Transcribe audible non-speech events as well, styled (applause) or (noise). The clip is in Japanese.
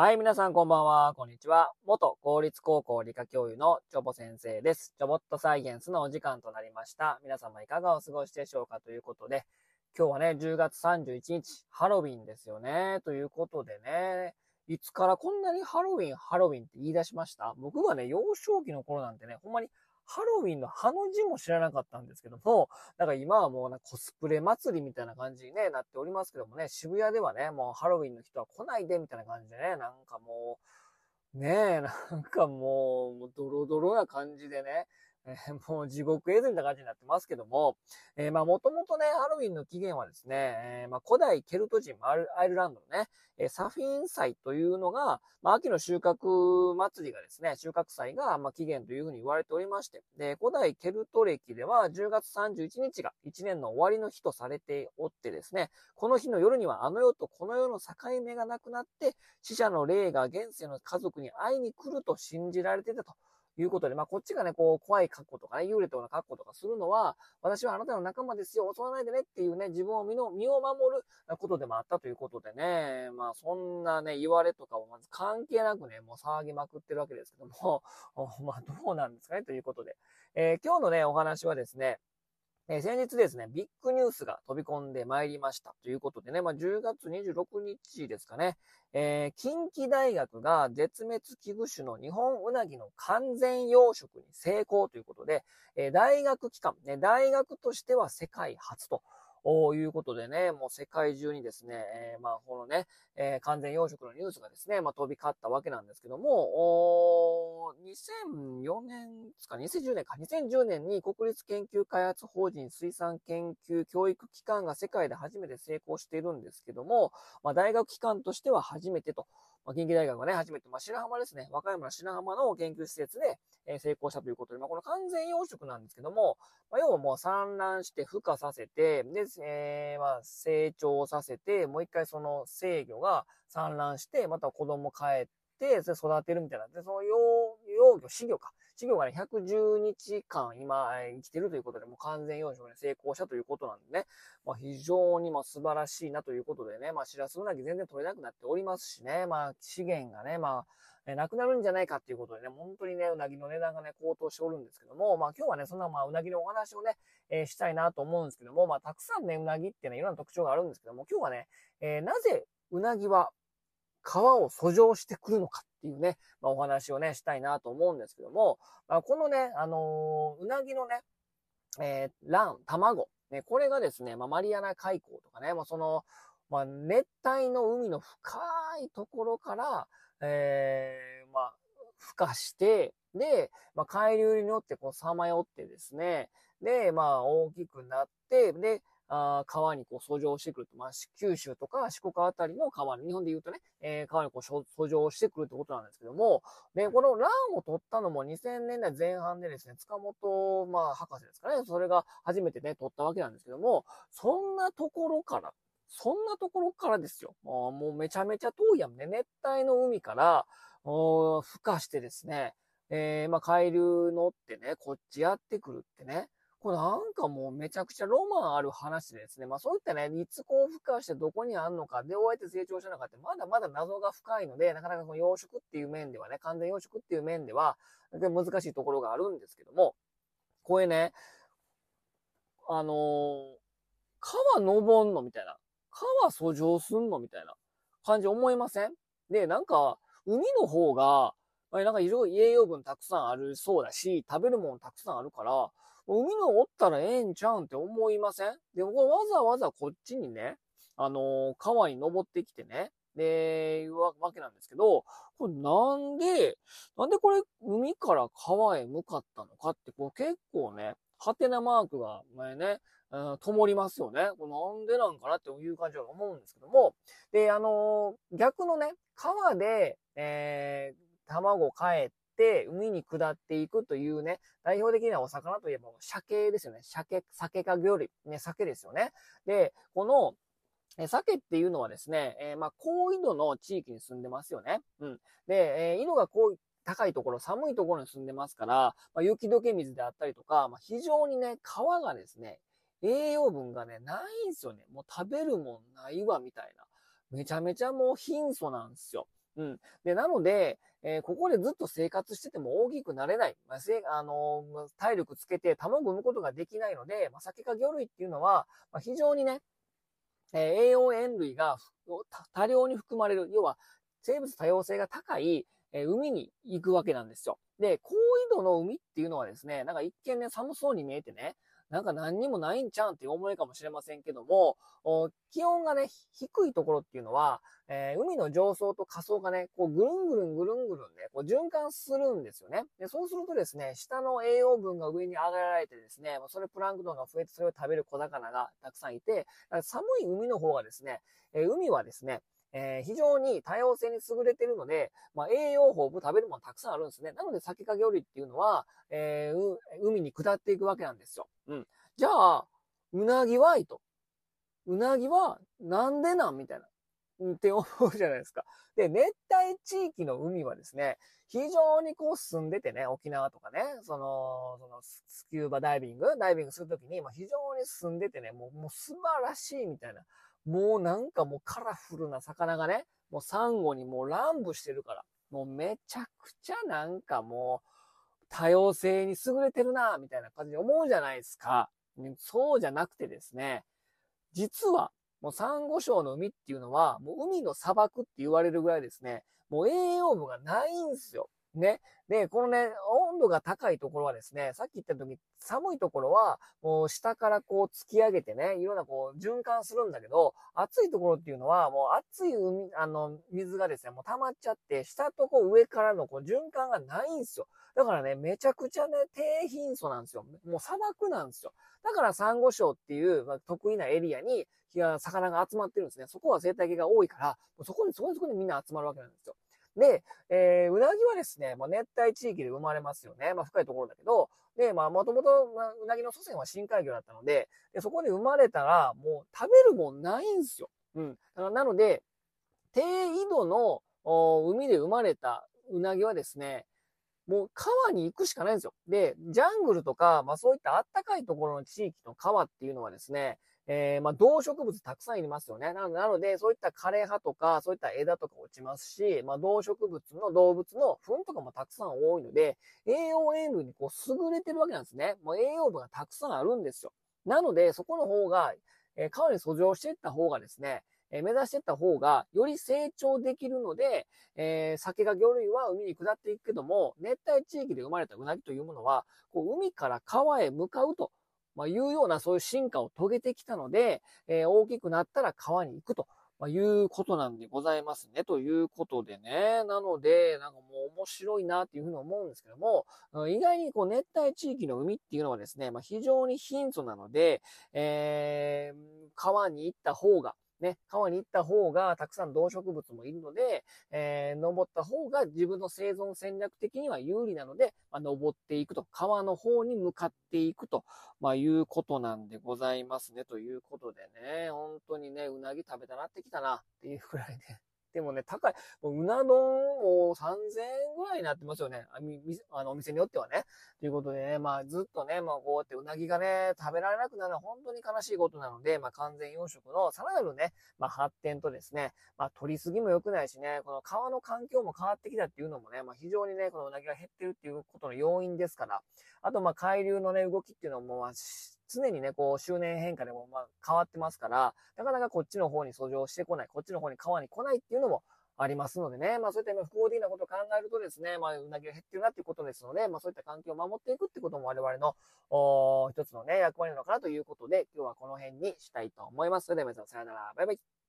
はい、皆さんこんばんは、こんにちは。元公立高校理科教諭のチョボ先生です。チョボットサイエンスのお時間となりました。皆様いかがお過ごしでしょうかということで、今日はね、10月31日、ハロウィンですよね。ということでね、いつからこんなにハロウィン、ハロウィンって言い出しました？僕がね、幼少期の頃なんてね、ほんまにハロウィンのハの字も知らなかったんですけども、だから今はもうなコスプレ祭りみたいな感じに、ね、なっておりますけどもね、渋谷ではね、もうハロウィンの人は来ないでみたいな感じでね、なんかもう、ねえ、なんかもう、もうドロドロな感じでね、えー (laughs) もう地獄絵図みたいな感じになってますけども、えーまあもともとね、ハロウィンの起源はですね、えーまあ古代ケルト人アイルランドのね、えサフィン祭というのが、まあ秋の収穫祭りがですね、収穫祭がまあ起源というふうに言われておりまして、で、古代ケルト歴では10月31日が1年の終わりの日とされておってですね、この日の夜にはあの世とこの世の境目がなくなって、死者の霊が現世の家族に会いに来ると信じられてたと。いうことで、まあ、こっちがね、こう、怖い格好とかね、幽霊とかの格好とかするのは、私はあなたの仲間ですよ、襲わないでねっていうね、自分を身の、身を守ることでもあったということでね、まあ、そんなね、言われとかをまず関係なくね、もう騒ぎまくってるわけですけども、(laughs) まあ、どうなんですかね、ということで。えー今日のね、お話はですね、え先日ですね、ビッグニュースが飛び込んでまいりました。ということでね、まあ、10月26日ですかね、えー近畿大学が絶滅危惧種の日本ウナギの完全養殖に成功ということで、えー大学機関、ね、大学としては世界初と。いうことでね、もう世界中にですね、えーまあ、このね、えー完全養殖のニュースがですね、まあ、飛び交ったわけなんですけども、お2004年ですか、2010年か、2010年に国立研究開発法人水産研究教育機関が世界で初めて成功しているんですけども、まあ、大学機関としては初めてと。まあ、近畿大学がね、初めて、まあ、白浜ですね、和歌山の白浜の研究施設で、え成功したということで、まあ、この完全養殖なんですけども、まあ、要はもう産卵して孵化させて、で、えーまあ、成長させて、もう一回その制御が産卵して、また子供帰って、それ育てるみたいな。で、その養、養魚、飼魚か。稚魚がね、110日間今、生きてるということで、もう完全養殖に成功したということなんでね、まあ、非常にまあ素晴らしいなということでね、まあ、シラスウナギ全然取れなくなっておりますしね、まあ、資源がね、まあ、えなくなるんじゃないかっていうことでね、本当にね、うなぎの値段がね、高騰しておるんですけども、まあ今日はね、そんなまあうなぎのお話をね、えーしたいなと思うんですけども、まあたくさんね、うなぎってね、いろんな特徴があるんですけども、今日はね、えーなぜうなぎは皮を遡上してくるのかっていうね、まあお話をね、したいなと思うんですけども、まあこのね、あのーうなぎのね、えー卵、卵、ね、これがですね、まあマリアナ海溝とかね、まあその、まあ熱帯の海の深いところから、えーまあ、孵化して、で、まあ、海流に乗ってこう、さまよってですね、で、まあ、大きくなって、で、あー川にこう、遡上してくると、まあ、九州とか四国あたりの川に、日本で言うとね、えー川にこう、そ遡上してくるってことなんですけども、で、この卵を取ったのも2000年代前半でですね、塚本、まあ、博士ですかね、それが初めてね、取ったわけなんですけども、そんなところから、そんなところからですよ。もうもうめちゃめちゃ遠いやんね。熱帯の海から、孵化してですね、えーまあ、海流乗ってね、こっちやってくるってね。これなんかもうめちゃくちゃロマンある話ですね。まあそういったね、いつこう孵化してどこにあんのか、で、どうやって成長したのかって、まだまだ謎が深いので、なかなかこの養殖っていう面ではね、完全養殖っていう面では、で難しいところがあるんですけども、これね、あのー川登んのみたいな。川遡上すんのみたいな感じ思いません？で、なんか、海の方が、なんかいろいろ栄養分たくさんあるそうだし、食べるもんたくさんあるから、海のおったらええんちゃうんって思いません？で、これわざわざこっちにね、あのー川に登ってきてね、で、いうわけなんですけど、これなんで、なんでこれ海から川へ向かったのかって、これ結構ね、ハテナマークが前ね、うん、灯りますよね。これなんでなんかなっていう感じは思うんですけども、で、あのー逆のね、川で、えー、卵を帰って、海に下っていくというね、代表的なお魚といえば、鮭ですよね。鮭、鮭か魚類。ね、鮭ですよね。で、この、え鮭っていうのはですね、えーまあ、高緯度の地域に住んでますよね。うん。で、えー緯度が高い、高いところ、寒いところに住んでますから、まあ、雪解け水であったりとか、まあ、非常にね、川がですね、栄養分がね、ないんですよね。もう食べるもんないわ、みたいな。めちゃめちゃもう貧相なんですよ。うん。で、なので、えー、ここでずっと生活してても大きくなれない。まあ、せあのー、体力つけて卵を産むことができないので、まあ、酒か魚類っていうのは、まあ、非常にね、えー、栄養塩類が多量に含まれる。要は、生物多様性が高い、え海に行くわけなんですよ。で、高緯度の海っていうのはですね、なんか一見ね、寒そうに見えてね、なんか何にもないんちゃうんっていう思いかもしれませんけども、気温がね、低いところっていうのは、えー、海の上層と下層がね、こうぐるんぐるんぐるんぐるんね、こう循環するんですよね。で、そうするとですね、下の栄養分が上に上げられてですね、それプランクトンが増えてそれを食べる小魚がたくさんいて、寒い海の方がですね、えー、海はですね、えー、非常に多様性に優れているので、まあ、栄養豊富食べるものたくさんあるんですね。なので、酒か魚類っていうのは、えー、海に下っていくわけなんですよ。うん。じゃあ、うなぎはいと。うなぎは、なんでなんみたいな。って思うじゃないですか。で、熱帯地域の海はですね、非常にこう進んでてね、沖縄とかね、その、そのスキューバダイビング、ダイビングするときに、まあ、非常に進んでてね、もうもう素晴らしいみたいな。もうなんかもうカラフルな魚がね、もうサンゴにもう乱舞してるから、もうめちゃくちゃなんかもう多様性に優れてるな、みたいな感じで思うじゃないですか。そうじゃなくてですね、実はもうサンゴ礁の海っていうのは、もう海の砂漠って言われるぐらいですね、もう栄養分がないんですよ。ね。で、このね、温度が高いところはですね、さっき言った時、寒いところは、もう下からこう突き上げてね、いろんなこう循環するんだけど、暑いところっていうのは、もう暑い海、あの、水がですね、もう溜まっちゃって、下とこう上からのこう循環がないんですよ。だからね、めちゃくちゃね、低貧素なんですよ。もう砂漠なんですよ。だからサンゴ礁っていう、まあ、得意なエリアに、魚が集まってるんですね。そこは生態系が多いから、そこに、そこにそこにみんな集まるわけなんですよ。で、えー、うなぎはですね、まあ、熱帯地域で生まれますよね。まあ、深いところだけど、で、まあ、もともと、うなぎの祖先は深海魚だったので、でそこで生まれたら、もう食べるもんないんですよ。うん。なので、低緯度の海で生まれたうなぎはですね、もう川に行くしかないんですよ。で、ジャングルとか、まあそういったあったかいところの地域の川っていうのはですね、えー、まあ、動植物たくさんいますよね。なので、そういった枯れ葉とか、そういった枝とか落ちますし、まあ、動植物の動物の糞とかもたくさん多いので、栄養塩分にこう優れてるわけなんですね。もう栄養分がたくさんあるんですよ。なので、そこの方が、えー、川に遡上していった方がですね、え目指していった方が、より成長できるので、えー、酒が魚類は海に下っていくけども、熱帯地域で生まれたうなぎというものは、こう海から川へ向かうとまあ、いうようなそういう進化を遂げてきたので、えー、大きくなったら川に行くと。まあ、いうことなんでございますね。ということでね。なので、なんかもう面白いなっていうふうに思うんですけども、意外にこう熱帯地域の海っていうのはですね、まあ、非常に貧相なので、えー、川に行った方が、ね、川に行った方がたくさん動植物もいるので、えー、登った方が自分の生存戦略的には有利なので、まあ、登っていくと、川の方に向かっていくと、まあ、いうことなんでございますね。ということでね、本当にね、うなぎ食べたなってきたなっていうくらいで、でもね、高い。もううな丼も3000円ぐらいになってますよね。あみあのお店によってはね。ということでね、まあずっとね、まあこうやってうなぎがね、食べられなくなるのは本当に悲しいことなので、まあ完全養殖のさらなるね、まあ発展とですね、まあ取りすぎも良くないしね、この川の環境も変わってきたっていうのもね、まあ非常にね、このうなぎが減ってるっていうことの要因ですから、あとまあ海流のね、動きっていうのも、まあ常にね、こう、周年変化でも、まあ、変わってますから、なかなかこっちの方に遡上してこない、こっちの方に川に来ないっていうのもありますのでね、まあそういった不幸的なことを考えるとですね、まあうなぎが減ってるなっていうことですので、まあそういった環境を守っていくってことも我々の、お一つのね、役割なのかなということで、今日はこの辺にしたいと思います。それでは皆さんさよなら、バイバイ。